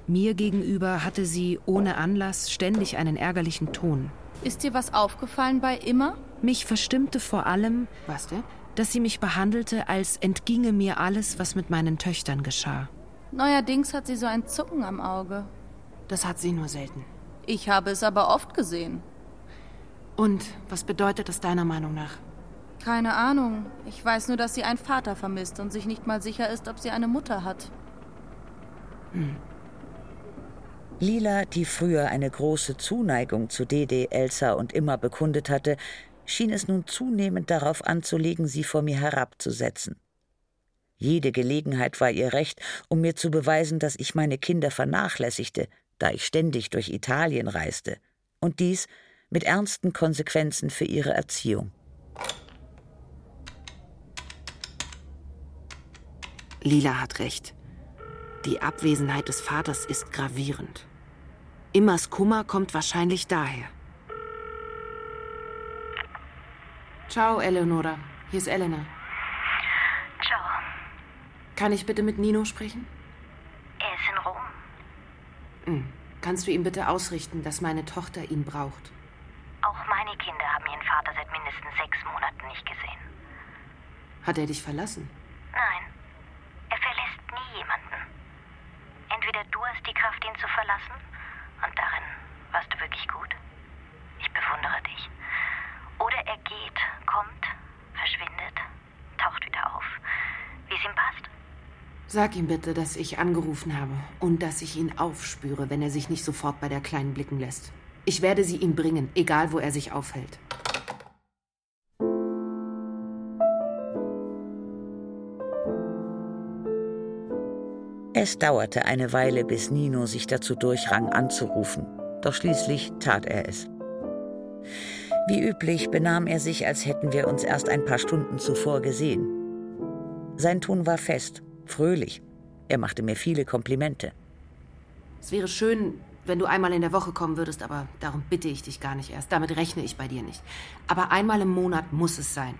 S2: Mir gegenüber hatte sie ohne Anlass ständig einen ärgerlichen Ton.
S7: Ist dir was aufgefallen bei Immer?
S2: Mich verstimmte vor allem,
S13: was denn?
S2: dass sie mich behandelte, als entginge mir alles, was mit meinen Töchtern geschah.
S7: Neuerdings hat sie so ein Zucken am Auge.
S2: Das hat sie nur selten.
S7: Ich habe es aber oft gesehen.
S2: Und was bedeutet das deiner Meinung nach?
S7: Keine Ahnung. Ich weiß nur, dass sie einen Vater vermisst und sich nicht mal sicher ist, ob sie eine Mutter hat.
S1: Hm. Lila, die früher eine große Zuneigung zu Dede, Elsa und Immer bekundet hatte, schien es nun zunehmend darauf anzulegen, sie vor mir herabzusetzen. Jede Gelegenheit war ihr recht, um mir zu beweisen, dass ich meine Kinder vernachlässigte, da ich ständig durch Italien reiste, und dies mit ernsten Konsequenzen für ihre Erziehung.
S2: Lila hat recht. Die Abwesenheit des Vaters ist gravierend. Immers Kummer kommt wahrscheinlich daher. Ciao, Eleonora. Hier ist Elena.
S17: Ciao.
S2: Kann ich bitte mit Nino sprechen?
S17: Er ist in Rom.
S2: Hm. Kannst du ihm bitte ausrichten, dass meine Tochter ihn braucht?
S17: Auch meine Kinder haben ihren Vater seit mindestens sechs Monaten nicht gesehen.
S2: Hat er dich verlassen?
S17: Nein. Er verlässt nie jemanden. Entweder du hast die Kraft, ihn zu verlassen, und darin warst du wirklich gut. Ich bewundere dich.
S2: Sag ihm bitte, dass ich angerufen habe und dass ich ihn aufspüre, wenn er sich nicht sofort bei der Kleinen blicken lässt. Ich werde sie ihm bringen, egal wo er sich aufhält.
S1: Es dauerte eine Weile, bis Nino sich dazu durchrang, anzurufen. Doch schließlich tat er es. Wie üblich benahm er sich, als hätten wir uns erst ein paar Stunden zuvor gesehen. Sein Ton war fest, fröhlich. Er machte mir viele Komplimente.
S2: Es wäre schön, wenn du einmal in der Woche kommen würdest, aber darum bitte ich dich gar nicht erst. Damit rechne ich bei dir nicht. Aber einmal im Monat muss es sein.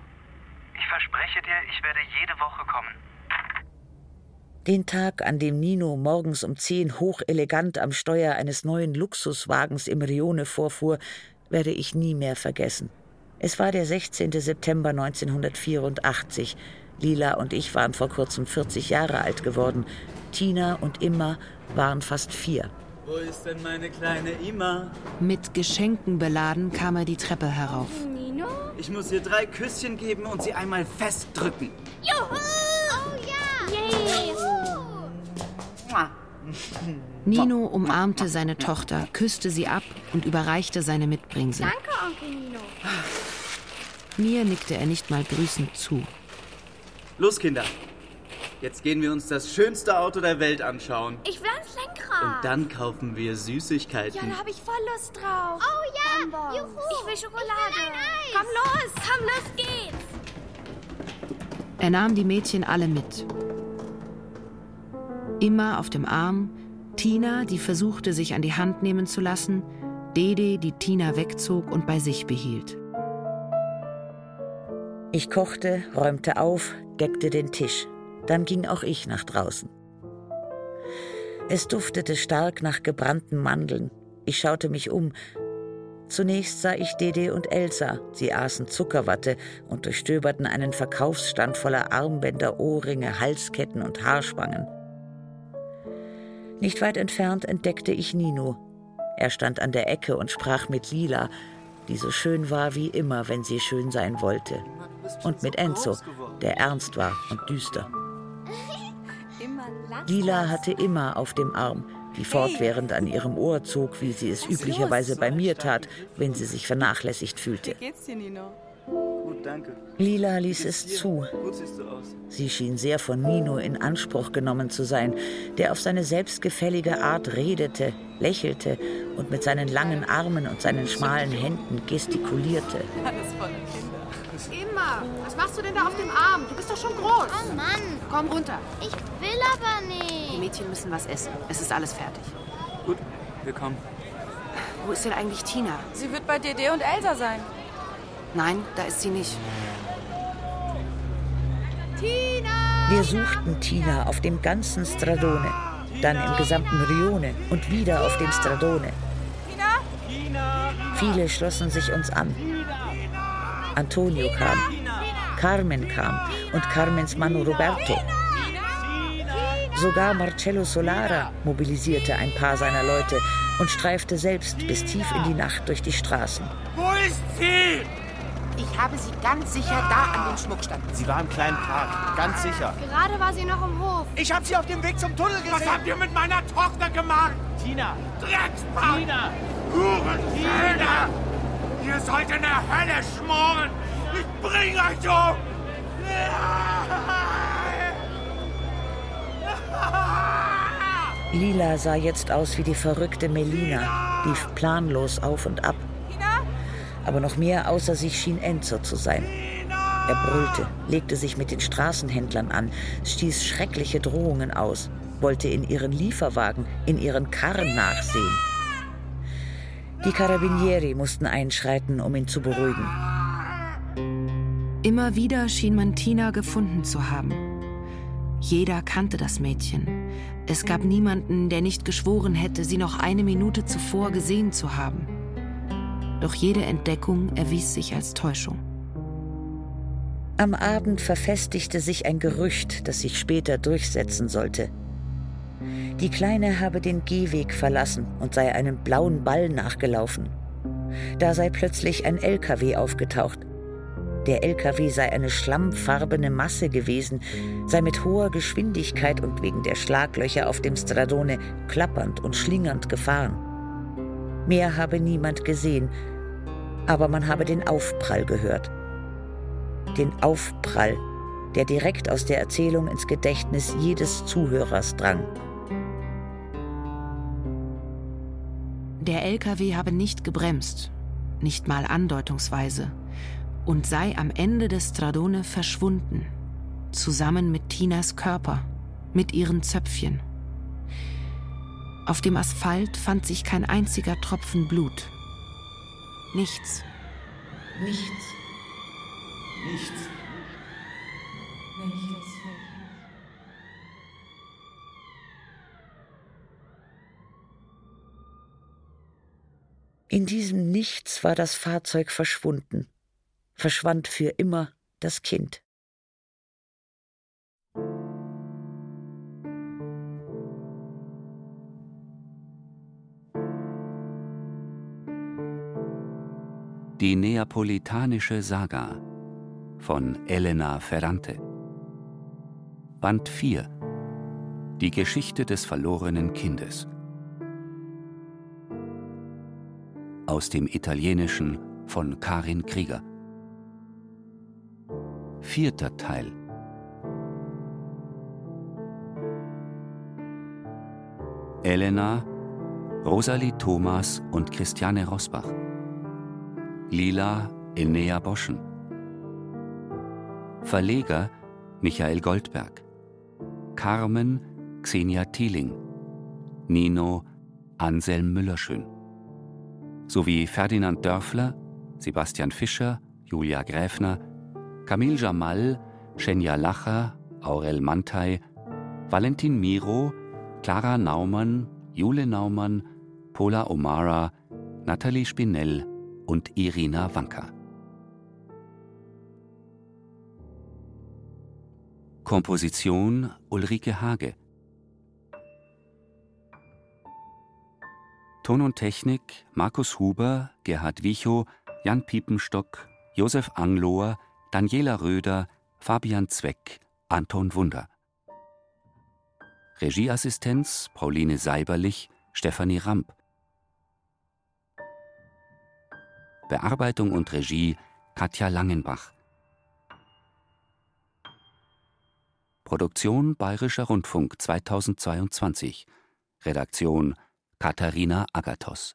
S18: Ich verspreche dir, ich werde jede Woche kommen.
S1: Den Tag, an dem Nino morgens um zehn hochelegant am Steuer eines neuen Luxuswagens im Rione vorfuhr, werde ich nie mehr vergessen. Es war der 16. September 1984. Lila und ich waren vor kurzem 40 Jahre alt geworden. Tina und Imma waren fast vier.
S19: Wo ist denn meine kleine Ima?
S2: Mit Geschenken beladen kam er die Treppe herauf.
S19: Nino? Ich muss ihr drei Küsschen geben und sie einmal festdrücken.
S6: Juhu! Oh ja! Yay!
S2: Nino umarmte seine Tochter, küsste sie ab und überreichte seine Mitbringsel.
S6: Danke, Onkel Nino.
S2: Mir nickte er nicht mal grüßend zu.
S19: Los, Kinder. Jetzt gehen wir uns das schönste Auto der Welt anschauen.
S6: Ich will ans Lenkrad.
S19: Und dann kaufen wir Süßigkeiten.
S6: Ja, da habe ich voll Lust drauf. Oh ja, Bonbons. juhu. Ich will Schokolade. Ich will ein Eis. Komm los, komm, los geht's.
S2: Er nahm die Mädchen alle mit. Immer auf dem Arm, Tina, die versuchte, sich an die Hand nehmen zu lassen, Dede, die Tina wegzog und bei sich behielt.
S1: Ich kochte, räumte auf, deckte den Tisch. Dann ging auch ich nach draußen. Es duftete stark nach gebrannten Mandeln. Ich schaute mich um. Zunächst sah ich Dede und Elsa. Sie aßen Zuckerwatte und durchstöberten einen Verkaufsstand voller Armbänder, Ohrringe, Halsketten und Haarspangen. Nicht weit entfernt entdeckte ich Nino. Er stand an der Ecke und sprach mit Lila, die so schön war wie immer, wenn sie schön sein wollte. Und mit Enzo, der ernst war und düster. Lila hatte immer auf dem Arm, die fortwährend an ihrem Ohr zog, wie sie es üblicherweise bei mir tat, wenn sie sich vernachlässigt fühlte.
S19: Wie geht's dir, Nino? Gut, danke.
S1: Lila ließ es zu. Sie schien sehr von Nino in Anspruch genommen zu sein, der auf seine selbstgefällige Art redete, lächelte und mit seinen langen Armen und seinen schmalen Händen gestikulierte.
S19: Alles voller Kinder.
S2: Immer. Was machst du denn da auf dem Arm? Du bist doch schon groß.
S6: Oh Mann.
S2: Komm runter.
S6: Ich will aber nicht.
S2: Die Mädchen müssen was essen. Es ist alles fertig.
S19: Gut, wir kommen.
S2: Wo ist denn eigentlich Tina?
S20: Sie wird bei Dede und Elsa sein.
S2: Nein, da ist sie nicht.
S6: Tina!
S1: Wir suchten Tina auf dem ganzen Stradone, dann im gesamten Rione und wieder auf dem Stradone.
S20: Tina?
S1: Viele schlossen sich uns an. Antonio kam, Carmen kam und Carmens Mann Roberto. Sogar Marcello Solara mobilisierte ein paar seiner Leute und streifte selbst bis tief in die Nacht durch die Straßen.
S10: Wo ist sie?
S13: Ich habe sie ganz sicher da an den Schmuckstand.
S11: Sie war im kleinen Park, ganz sicher.
S6: Gerade war sie noch im Hof.
S10: Ich habe sie auf dem Weg zum Tunnel gesehen. Was habt ihr mit meiner Tochter gemacht?
S11: Tina!
S10: Dreckspack!
S11: Tina!
S10: Hurensöhne! Ihr sollt in der Hölle schmoren! Ich bring euch um!
S1: Lila sah jetzt aus wie die verrückte Melina, lief planlos auf und ab. Aber noch mehr außer sich schien Enzo zu sein. Er brüllte, legte sich mit den Straßenhändlern an, stieß schreckliche Drohungen aus, wollte in ihren Lieferwagen, in ihren Karren nachsehen. Die Carabinieri mussten einschreiten, um ihn zu beruhigen.
S2: Immer wieder schien man Tina gefunden zu haben. Jeder kannte das Mädchen. Es gab niemanden, der nicht geschworen hätte, sie noch eine Minute zuvor gesehen zu haben. Doch jede Entdeckung erwies sich als Täuschung.
S1: Am Abend verfestigte sich ein Gerücht, das sich später durchsetzen sollte. Die Kleine habe den Gehweg verlassen und sei einem blauen Ball nachgelaufen. Da sei plötzlich ein LKW aufgetaucht. der LKW sei eine schlammfarbene Masse gewesen, sei mit hoher Geschwindigkeit und wegen der Schlaglöcher auf dem Stradone klappernd und schlingernd gefahren. Mehr habe niemand gesehen, aber man habe den Aufprall gehört. Den Aufprall, der direkt aus der Erzählung ins Gedächtnis jedes Zuhörers drang.
S2: Der LKW habe nicht gebremst, nicht mal andeutungsweise, und sei am Ende des Stradone verschwunden, zusammen mit Tinas Körper, mit ihren Zöpfchen. Auf dem Asphalt fand sich kein einziger Tropfen Blut.
S7: Nichts.
S19: Nichts.
S7: Nichts.
S1: In diesem Nichts war das Fahrzeug verschwunden, verschwand für immer das Kind.
S5: Die Neapolitanische Saga von Elena Ferrante. Band 4 Die Geschichte des verlorenen Kindes Aus dem Italienischen von Karin Krieger Vierter Teil Elena, Rosalie Thomas und Christiane Rosbach Lila Enea Boschen. Verleger Michael Goldberg. Carmen Xenia Thieling. Nino Anselm Müllerschön. Sowie Ferdinand Dörfler, Sebastian Fischer, Julia Gräfner, Camille Jamal, Schenja Lacher, Aurel Mantei, Valentin Miro, Clara Naumann, Jule Naumann, Pola Omara, Nathalie Spinell und Irina Wanka. Komposition Ulrike Hage. Ton und Technik Markus Huber, Gerhard Wichow, Jan Piepenstock, Josef Anglohr, Daniela Röder, Fabian Zweck, Anton Wunder. Regieassistenz Pauline Seiberlich, Stefanie Ramp. Bearbeitung und Regie Katja Langenbach. Produktion Bayerischer Rundfunk 2022. Redaktion Katharina Agathos